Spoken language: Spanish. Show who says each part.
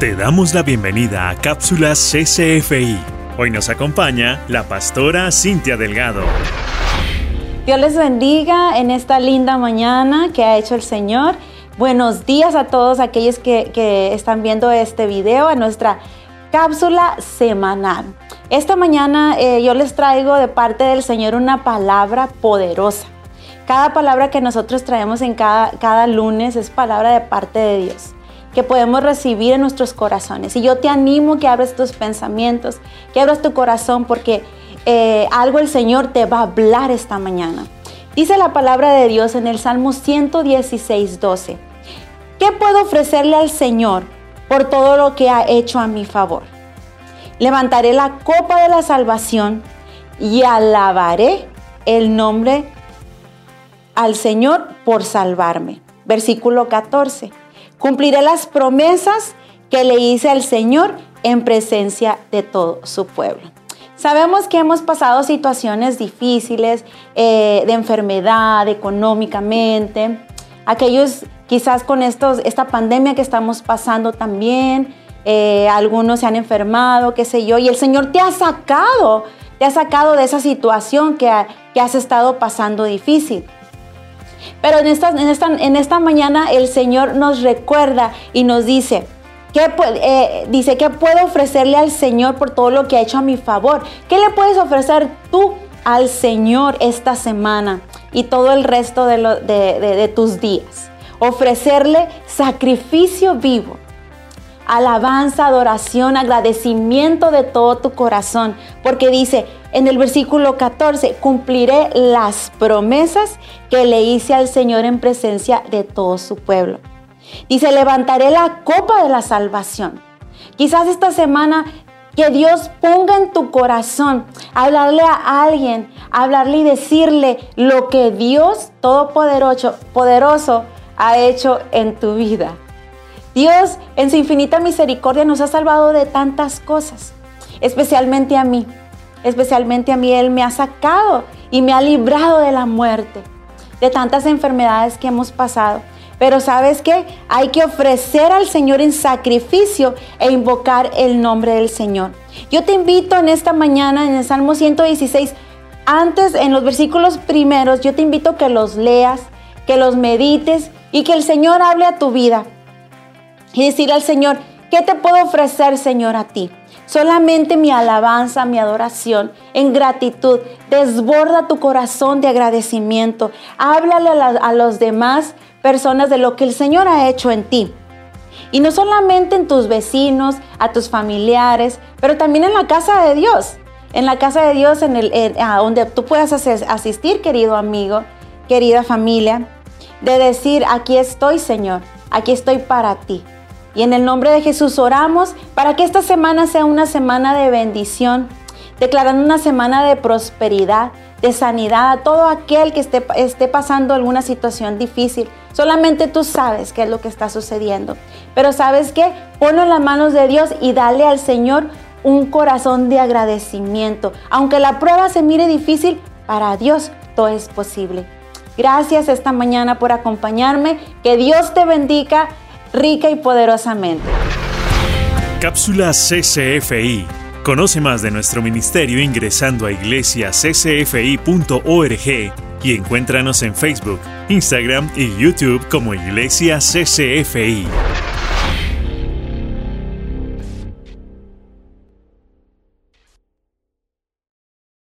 Speaker 1: Te damos la bienvenida a Cápsulas CCFI. Hoy nos acompaña la pastora Cintia Delgado.
Speaker 2: Dios les bendiga en esta linda mañana que ha hecho el Señor. Buenos días a todos aquellos que, están viendo este video, a nuestra cápsula semanal. Esta mañana eh, yo les traigo de parte del Señor una palabra poderosa. Cada palabra que nosotros traemos en cada, cada lunes es palabra de parte de Dios que podemos recibir en nuestros corazones. Y yo te animo que abras tus pensamientos, que abras tu corazón, porque eh, algo el Señor te va a hablar esta mañana. Dice la palabra de Dios en el Salmo 116, 12. ¿Qué puedo ofrecerle al Señor por todo lo que ha hecho a mi favor? Levantaré la copa de la salvación y alabaré el nombre al Señor por salvarme. Versículo 14. Cumpliré las promesas que le hice al Señor en presencia de todo su pueblo. Sabemos que hemos pasado situaciones difíciles eh, de enfermedad, económicamente. Aquellos quizás con estos, esta pandemia que estamos pasando también, eh, algunos se han enfermado, qué sé yo, y el Señor te ha sacado, te ha sacado de esa situación que, que has estado pasando difícil. Pero en esta, en esta, en esta mañana el Señor nos recuerda y nos dice, ¿Qué, eh, dice, ¿qué puedo ofrecerle al Señor por todo lo que ha hecho a mi favor? ¿Qué le puedes ofrecer tú al Señor esta semana y todo el resto de, de tus días? Ofrecerle sacrificio vivo alabanza, adoración, agradecimiento de todo tu corazón, porque dice en el versículo 14, cumpliré las promesas que le hice al Señor en presencia de todo su pueblo. Dice, levantaré la copa de la salvación. Quizás esta semana que Dios ponga en tu corazón hablarle a alguien, hablarle y decirle lo que Dios Todopoderoso poderoso, ha hecho en tu vida. Dios en su infinita misericordia nos ha salvado de tantas cosas, especialmente a mí. Especialmente a mí Él me ha sacado y me ha librado de la muerte, de tantas enfermedades que hemos pasado. Pero sabes qué? Hay que ofrecer al Señor en sacrificio e invocar el nombre del Señor. Yo te invito en esta mañana en el Salmo 116, antes en los versículos primeros, yo te invito que los leas, que los medites y que el Señor hable a tu vida y decir al Señor, ¿qué te puedo ofrecer, Señor, a ti? Solamente mi alabanza, mi adoración en gratitud. Desborda tu corazón de agradecimiento. Háblale a, los demás personas de lo que el Señor ha hecho en ti. Y no solamente en tus vecinos, a tus familiares, pero también en la casa de Dios. En la casa de Dios, en el, donde tú puedas asistir, querido amigo, querida familia, de decir, aquí estoy, Señor, aquí estoy para ti. Y en el nombre de Jesús oramos para que esta semana sea una semana de bendición, declarando una semana de prosperidad, de sanidad a todo aquel que esté, esté pasando alguna situación difícil. Solamente tú sabes qué es lo que está sucediendo. Pero sabes qué? Ponlo en las manos de Dios y dale al Señor un corazón de agradecimiento. Aunque la prueba se mire difícil, para Dios todo es posible. Gracias esta mañana por acompañarme. Que Dios te bendiga rica y poderosamente.
Speaker 1: Cápsula CCFI. Conoce más de nuestro ministerio ingresando a iglesiaccfi.org y encuéntranos en Facebook, Instagram y YouTube como Iglesia CCFI.